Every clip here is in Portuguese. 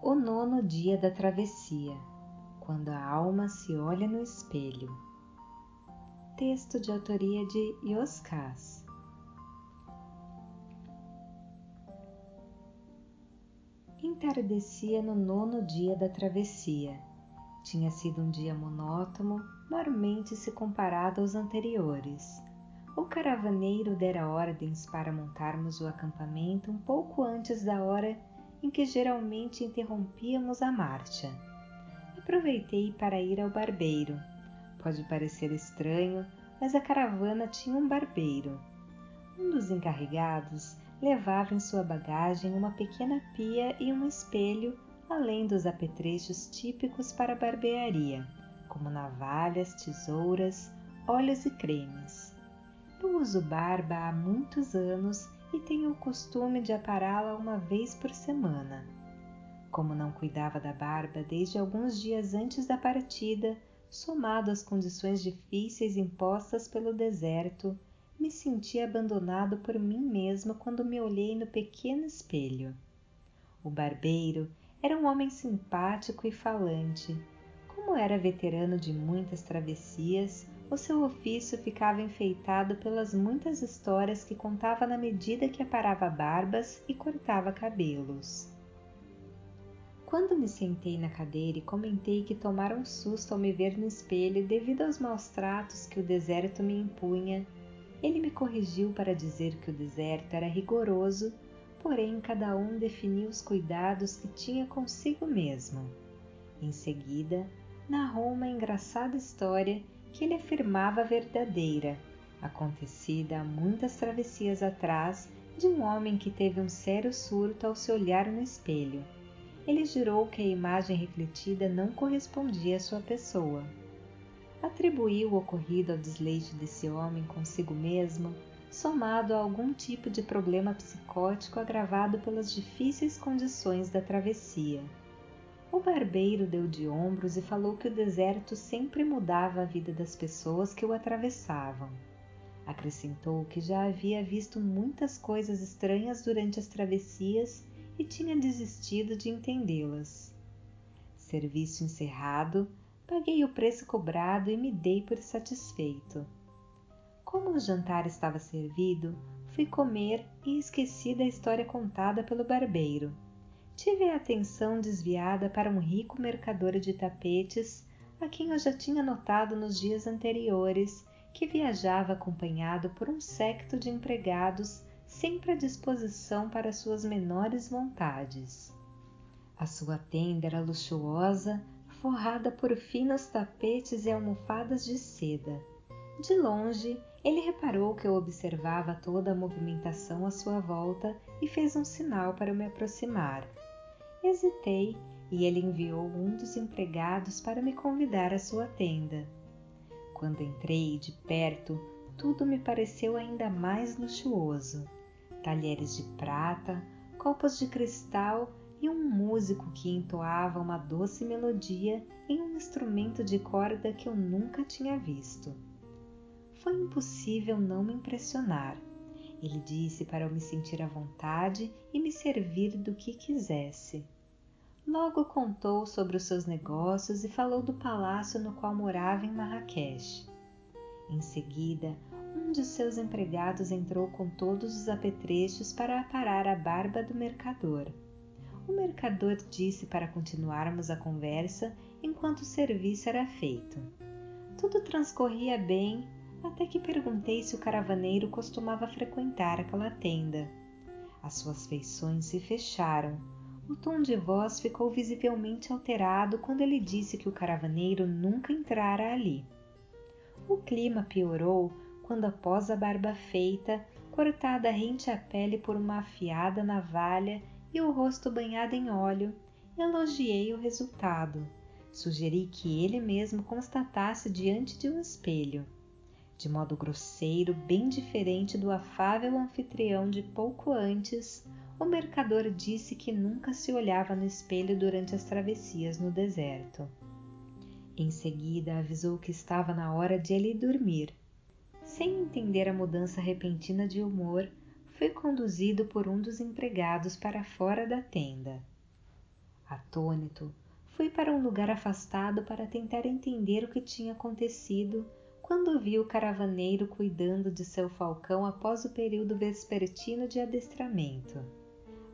O nono dia da travessia, quando a alma se olha no espelho. Texto de autoria de Yoskas. Entardecia no nono dia da travessia. Tinha sido um dia monótono, mormente se comparado aos anteriores. O caravaneiro dera ordens para montarmos o acampamento um pouco antes da hora em que geralmente interrompíamos a marcha. Aproveitei para ir ao barbeiro. Pode parecer estranho, mas a caravana tinha um barbeiro. Um dos encarregados levava em sua bagagem uma pequena pia e um espelho, além dos apetrechos típicos para a barbearia, como navalhas, tesouras, óleos e cremes. Eu uso barba há muitos anos e tenho o costume de apará-la uma vez por semana. Como não cuidava da barba desde alguns dias antes da partida, somado às condições difíceis impostas pelo deserto, me senti abandonado por mim mesmo quando me olhei no pequeno espelho. O barbeiro era um homem simpático e falante. Como era veterano de muitas travessias, o seu ofício ficava enfeitado pelas muitas histórias que contava na medida que aparava barbas e cortava cabelos. Quando me sentei na cadeira e comentei que tomara um susto ao me ver no espelho devido aos maus tratos que o deserto me impunha, ele me corrigiu para dizer que o deserto era rigoroso, porém cada um definia os cuidados que tinha consigo mesmo. Em seguida, narrou uma engraçada história que ele afirmava verdadeira, acontecida há muitas travessias atrás, de um homem que teve um sério surto ao se olhar no espelho. Ele jurou que a imagem refletida não correspondia à sua pessoa. Atribuiu o ocorrido ao desleixo desse homem consigo mesmo, somado a algum tipo de problema psicótico agravado pelas difíceis condições da travessia. O barbeiro deu de ombros e falou que o deserto sempre mudava a vida das pessoas que o atravessavam. Acrescentou que já havia visto muitas coisas estranhas durante as travessias e tinha desistido de entendê-las. Serviço encerrado, paguei o preço cobrado e me dei por satisfeito. Como o jantar estava servido, fui comer e esqueci da história contada pelo barbeiro tive a atenção desviada para um rico mercador de tapetes, a quem eu já tinha notado nos dias anteriores, que viajava acompanhado por um séquito de empregados sempre à disposição para suas menores vontades. A sua tenda era luxuosa, forrada por finos tapetes e almofadas de seda. De longe, ele reparou que eu observava toda a movimentação à sua volta e fez um sinal para me aproximar. Hesitei e ele enviou um dos empregados para me convidar à sua tenda. Quando entrei de perto, tudo me pareceu ainda mais luxuoso. Talheres de prata, copos de cristal e um músico que entoava uma doce melodia em um instrumento de corda que eu nunca tinha visto. Foi impossível não me impressionar. Ele disse para eu me sentir à vontade e me servir do que quisesse. Logo contou sobre os seus negócios e falou do palácio no qual morava em Marrakech. Em seguida, um de seus empregados entrou com todos os apetrechos para aparar a barba do mercador. O mercador disse para continuarmos a conversa enquanto o serviço era feito. Tudo transcorria bem até que perguntei se o caravaneiro costumava frequentar aquela tenda. As suas feições se fecharam o tom de voz ficou visivelmente alterado quando ele disse que o caravaneiro nunca entrara ali. O clima piorou quando, após a barba feita, cortada rente à pele por uma afiada navalha e o rosto banhado em óleo, elogiei o resultado. Sugeri que ele mesmo constatasse diante de um espelho. De modo grosseiro, bem diferente do afável anfitrião de pouco antes, o mercador disse que nunca se olhava no espelho durante as travessias no deserto. Em seguida avisou que estava na hora de ele dormir. Sem entender a mudança repentina de humor, fui conduzido por um dos empregados para fora da tenda. Atônito, fui para um lugar afastado para tentar entender o que tinha acontecido quando vi o caravaneiro cuidando de seu falcão após o período vespertino de adestramento.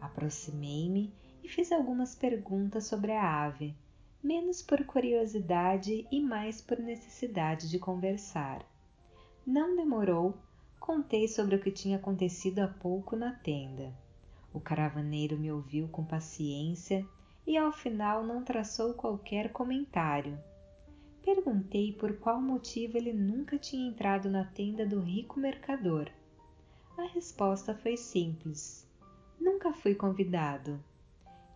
Aproximei-me e fiz algumas perguntas sobre a ave, menos por curiosidade e mais por necessidade de conversar. Não demorou, contei sobre o que tinha acontecido há pouco na tenda. O caravaneiro me ouviu com paciência e ao final não traçou qualquer comentário Perguntei por qual motivo ele nunca tinha entrado na tenda do rico mercador. A resposta foi simples: nunca fui convidado.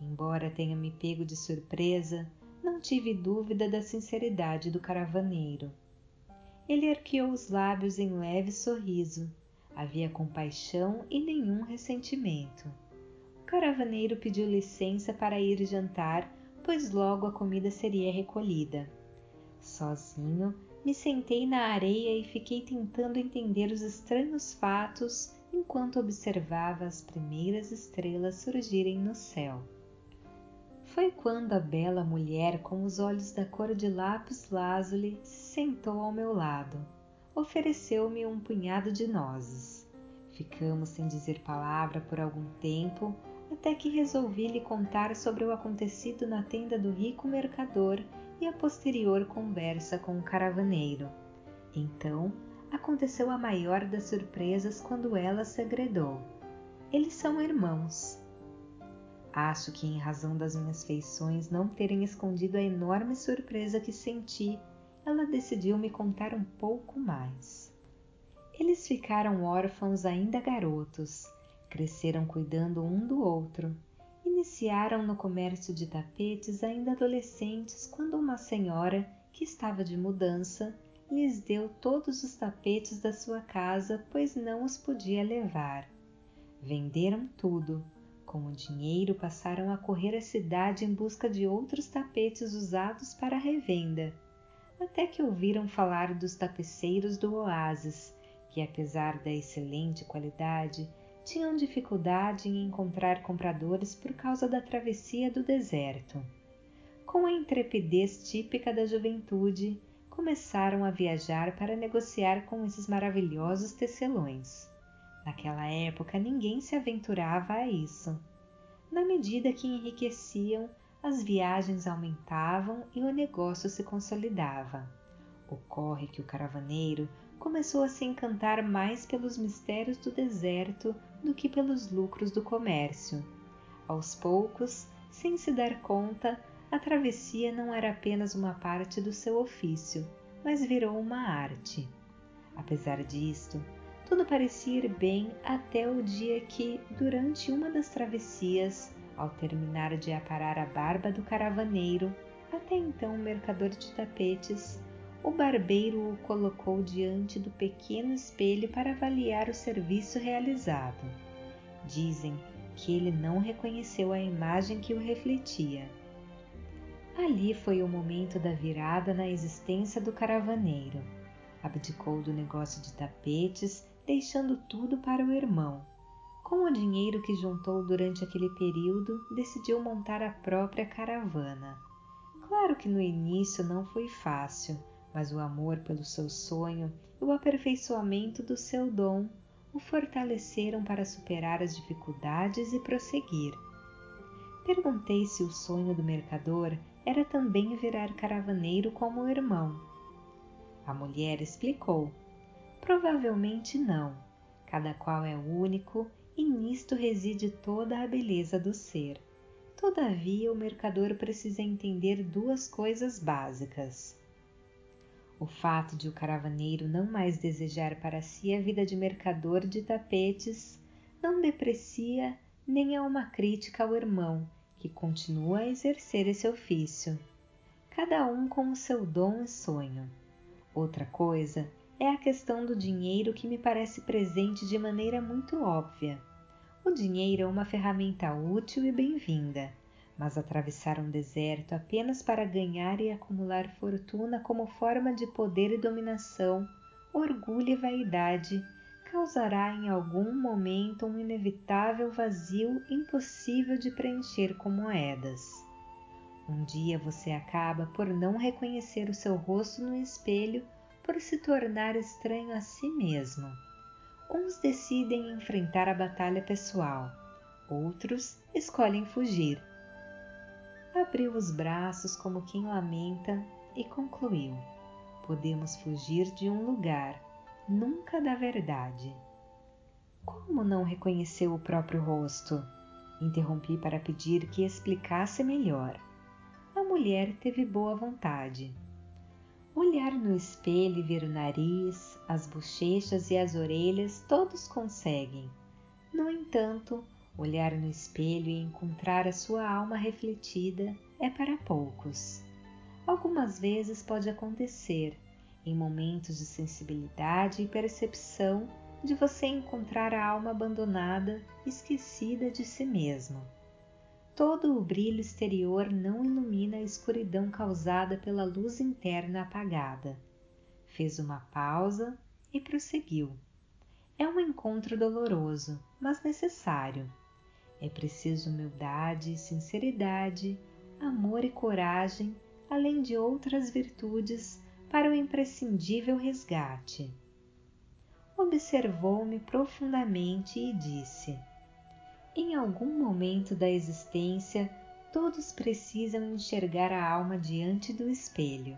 Embora tenha me pego de surpresa, não tive dúvida da sinceridade do caravaneiro. Ele arqueou os lábios em leve sorriso. Havia compaixão e nenhum ressentimento. O caravaneiro pediu licença para ir jantar, pois logo a comida seria recolhida. Sozinho, me sentei na areia e fiquei tentando entender os estranhos fatos enquanto observava as primeiras estrelas surgirem no céu. Foi quando a bela mulher com os olhos da cor de lápis lazuli se sentou ao meu lado. Ofereceu-me um punhado de nozes. Ficamos sem dizer palavra por algum tempo, até que resolvi lhe contar sobre o acontecido na tenda do rico mercador e a posterior conversa com o caravaneiro. Então aconteceu a maior das surpresas quando ela se agredou. Eles são irmãos. Acho que, em razão das minhas feições não terem escondido a enorme surpresa que senti, ela decidiu me contar um pouco mais. Eles ficaram órfãos ainda garotos, cresceram cuidando um do outro Iniciaram no comércio de tapetes ainda adolescentes quando uma senhora, que estava de mudança, lhes deu todos os tapetes da sua casa, pois não os podia levar. Venderam tudo. Com o dinheiro passaram a correr a cidade em busca de outros tapetes usados para revenda, até que ouviram falar dos tapeceiros do oásis, que apesar da excelente qualidade, tinham dificuldade em encontrar compradores por causa da travessia do deserto. Com a intrepidez típica da juventude, começaram a viajar para negociar com esses maravilhosos tecelões. Naquela época ninguém se aventurava a isso. Na medida que enriqueciam, as viagens aumentavam e o negócio se consolidava. Ocorre que o caravaneiro começou a se encantar mais pelos mistérios do deserto do que pelos lucros do comércio. Aos poucos, sem se dar conta, a travessia não era apenas uma parte do seu ofício, mas virou uma arte. Apesar disto, tudo parecia ir bem até o dia que, durante uma das travessias, ao terminar de aparar a barba do caravaneiro, até então mercador de tapetes, o barbeiro o colocou diante do pequeno espelho para avaliar o serviço realizado. Dizem que ele não reconheceu a imagem que o refletia. Ali foi o momento da virada na existência do caravaneiro. Abdicou do negócio de tapetes, deixando tudo para o irmão. Com o dinheiro que juntou durante aquele período, decidiu montar a própria caravana. Claro que no início não foi fácil mas o amor pelo seu sonho e o aperfeiçoamento do seu dom o fortaleceram para superar as dificuldades e prosseguir. Perguntei se o sonho do mercador era também virar caravaneiro como o irmão. A mulher explicou: Provavelmente não. Cada qual é único e nisto reside toda a beleza do ser. Todavia, o mercador precisa entender duas coisas básicas. O fato de o caravaneiro não mais desejar para si a vida de mercador de tapetes não deprecia nem é uma crítica ao irmão, que continua a exercer esse ofício. Cada um com o seu dom e sonho. Outra coisa é a questão do dinheiro que me parece presente de maneira muito óbvia. O dinheiro é uma ferramenta útil e bem-vinda mas atravessar um deserto apenas para ganhar e acumular fortuna como forma de poder e dominação, orgulho e vaidade, causará em algum momento um inevitável vazio impossível de preencher com moedas. Um dia você acaba por não reconhecer o seu rosto no espelho por se tornar estranho a si mesmo. Uns decidem enfrentar a batalha pessoal, outros escolhem fugir. Abriu os braços como quem lamenta e concluiu: Podemos fugir de um lugar, nunca da verdade. Como não reconheceu o próprio rosto? Interrompi para pedir que explicasse melhor. A mulher teve boa vontade. Olhar no espelho e ver o nariz, as bochechas e as orelhas todos conseguem. No entanto, olhar no espelho e encontrar a sua alma refletida é para poucos. Algumas vezes pode acontecer, em momentos de sensibilidade e percepção, de você encontrar a alma abandonada, esquecida de si mesmo. Todo o brilho exterior não ilumina a escuridão causada pela luz interna apagada. Fez uma pausa e prosseguiu. É um encontro doloroso, mas necessário. É preciso humildade, sinceridade, amor e coragem, além de outras virtudes, para o imprescindível resgate observou-me profundamente e disse: Em algum momento da existência, todos precisam enxergar a alma diante do espelho,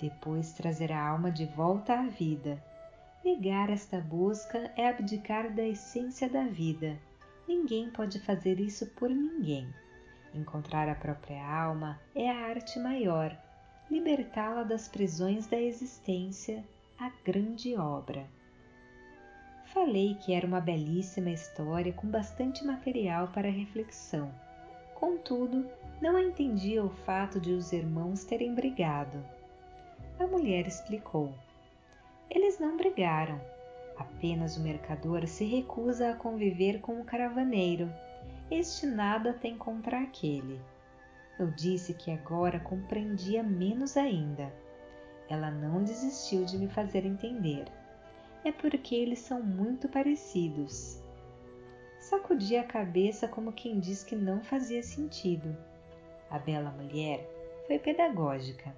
depois trazer a alma de volta à vida. Negar esta busca é abdicar da essência da vida. Ninguém pode fazer isso por ninguém. Encontrar a própria alma é a arte maior, libertá-la das prisões da existência, a grande obra. Falei que era uma belíssima história com bastante material para reflexão. Contudo, não entendia o fato de os irmãos terem brigado. A mulher explicou: Eles não brigaram. Apenas o mercador se recusa a conviver com o caravaneiro. Este nada tem contra aquele. Eu disse que agora compreendia menos ainda. Ela não desistiu de me fazer entender é porque eles são muito parecidos. Sacudi a cabeça como quem diz que não fazia sentido. A bela mulher foi pedagógica.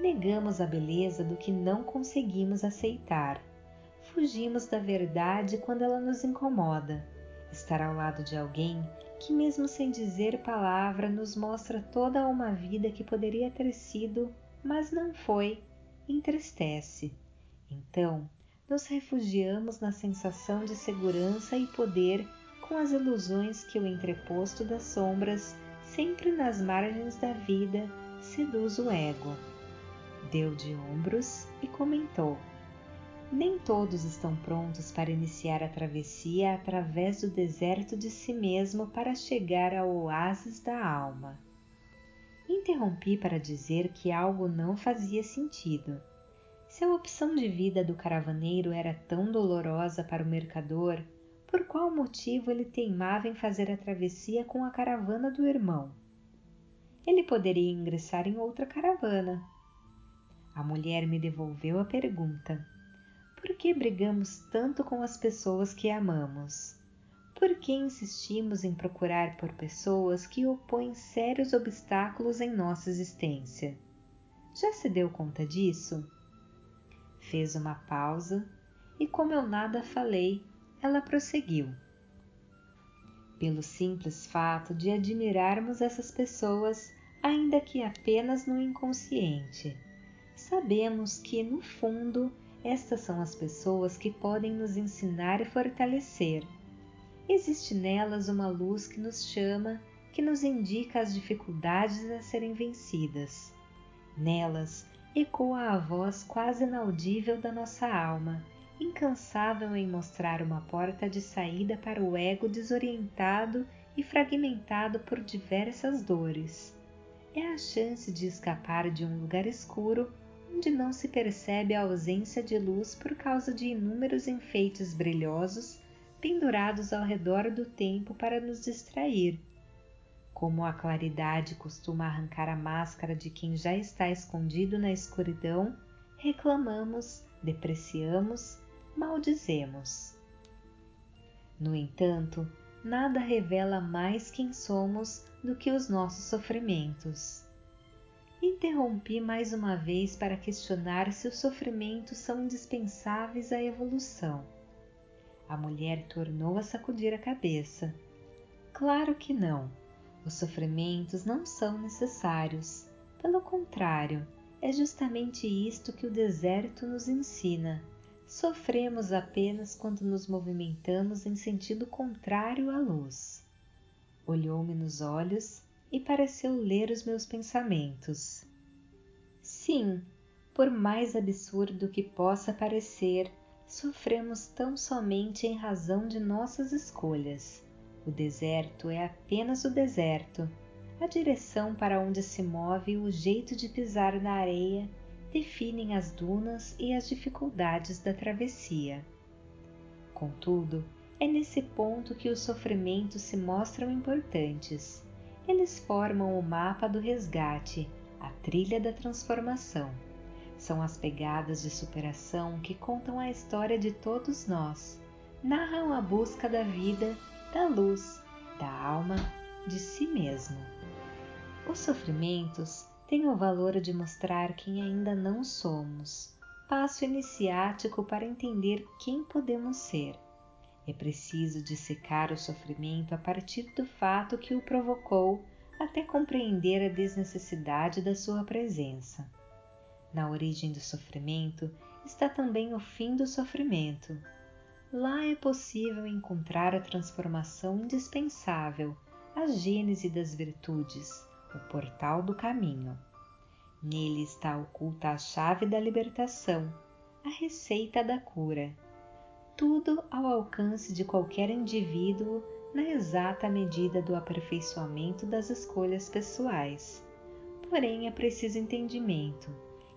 Negamos a beleza do que não conseguimos aceitar. Fugimos da verdade quando ela nos incomoda. Estar ao lado de alguém que, mesmo sem dizer palavra, nos mostra toda uma vida que poderia ter sido, mas não foi, entristece. Então, nos refugiamos na sensação de segurança e poder com as ilusões que o entreposto das sombras, sempre nas margens da vida, seduz o ego. Deu de ombros e comentou: Nem todos estão prontos para iniciar a travessia através do deserto de si mesmo para chegar ao oásis da alma. Interrompi para dizer que algo não fazia sentido se a opção de vida do caravaneiro era tão dolorosa para o mercador, por qual motivo ele teimava em fazer a travessia com a caravana do irmão? Ele poderia ingressar em outra caravana. A mulher me devolveu a pergunta: Por que brigamos tanto com as pessoas que amamos? Por que insistimos em procurar por pessoas que opõem sérios obstáculos em nossa existência? Já se deu conta disso? Fez uma pausa e, como eu nada falei, ela prosseguiu. Pelo simples fato de admirarmos essas pessoas, ainda que apenas no inconsciente, sabemos que, no fundo, estas são as pessoas que podem nos ensinar e fortalecer. Existe nelas uma luz que nos chama, que nos indica as dificuldades a serem vencidas. Nelas ecoa a voz quase inaudível da nossa alma, incansável em mostrar uma porta de saída para o ego desorientado e fragmentado por diversas dores. É a chance de escapar de um lugar escuro onde não se percebe a ausência de luz por causa de inúmeros enfeites brilhosos pendurados ao redor do tempo para nos distrair como a claridade costuma arrancar a máscara de quem já está escondido na escuridão, reclamamos, depreciamos, maldizemos. No entanto, nada revela mais quem somos do que os nossos sofrimentos. Interrompi mais uma vez para questionar se os sofrimentos são indispensáveis à evolução. A mulher tornou a sacudir a cabeça. Claro que não. Os sofrimentos não são necessários. Pelo contrário, é justamente isto que o deserto nos ensina. Sofremos apenas quando nos movimentamos em sentido contrário à luz. Olhou-me nos olhos e pareceu ler os meus pensamentos. Sim, por mais absurdo que possa parecer, sofremos tão somente em razão de nossas escolhas. O deserto é apenas o deserto. A direção para onde se move o jeito de pisar na areia definem as dunas e as dificuldades da travessia. Contudo, é nesse ponto que os sofrimentos se mostram importantes eles formam o mapa do resgate, a trilha da transformação. São as pegadas de superação que contam a história de todos nós, narram a busca da vida, da luz, da alma, de si mesmo. Os sofrimentos têm o valor de mostrar quem ainda não somos, passo iniciático para entender quem podemos ser é preciso dissecar o sofrimento a partir do fato que o provocou até compreender a desnecessidade da sua presença. Na origem do sofrimento está também o fim do sofrimento. Lá é possível encontrar a transformação indispensável, a gênese das virtudes, o portal do caminho. Nele está oculta a chave da libertação, a receita da cura tudo ao alcance de qualquer indivíduo na exata medida do aperfeiçoamento das escolhas pessoais. Porém, é preciso entendimento.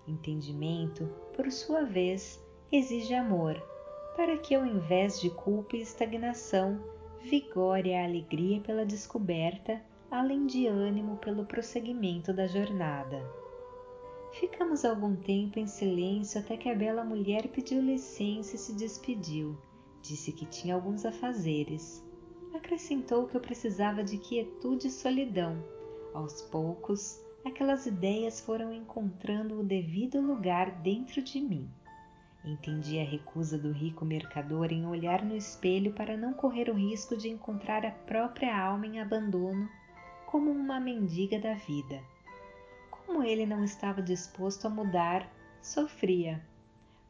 Entendimento, por sua vez, exige amor, para que, ao invés de culpa e estagnação, vigore a alegria pela descoberta, além de ânimo pelo prosseguimento da jornada. Ficamos algum tempo em silêncio até que a bela mulher pediu licença e se despediu. Disse que tinha alguns afazeres. Acrescentou que eu precisava de quietude e solidão. Aos poucos, aquelas ideias foram encontrando o devido lugar dentro de mim. Entendi a recusa do rico mercador em olhar no espelho para não correr o risco de encontrar a própria alma em abandono como uma mendiga da vida como ele não estava disposto a mudar, sofria.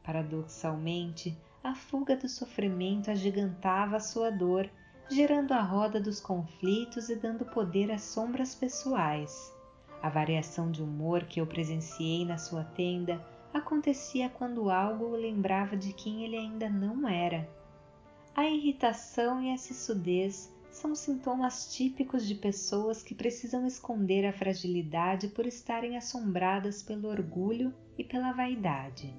Paradoxalmente, a fuga do sofrimento agigantava a sua dor, gerando a roda dos conflitos e dando poder às sombras pessoais. A variação de humor que eu presenciei na sua tenda acontecia quando algo o lembrava de quem ele ainda não era. A irritação e a sissudez são sintomas típicos de pessoas que precisam esconder a fragilidade por estarem assombradas pelo orgulho e pela vaidade.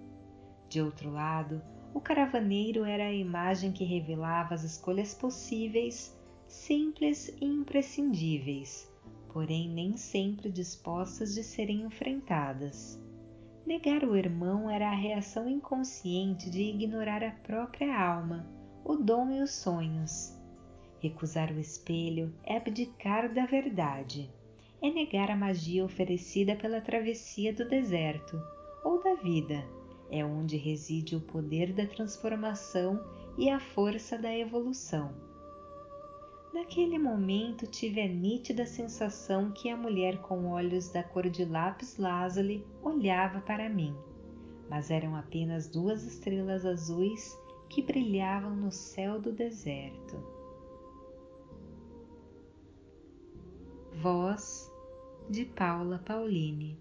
De outro lado, o caravaneiro era a imagem que revelava as escolhas possíveis, simples e imprescindíveis, porém nem sempre dispostas de serem enfrentadas. Negar o irmão era a reação inconsciente de ignorar a própria alma, o dom e os sonhos Recusar o espelho é abdicar da verdade, é negar a magia oferecida pela travessia do deserto ou da vida, é onde reside o poder da transformação e a força da evolução. Naquele momento tive a nítida sensação que a mulher com olhos da cor de lápis lazuli olhava para mim, mas eram apenas duas estrelas azuis que brilhavam no céu do deserto. Voz de Paula Pauline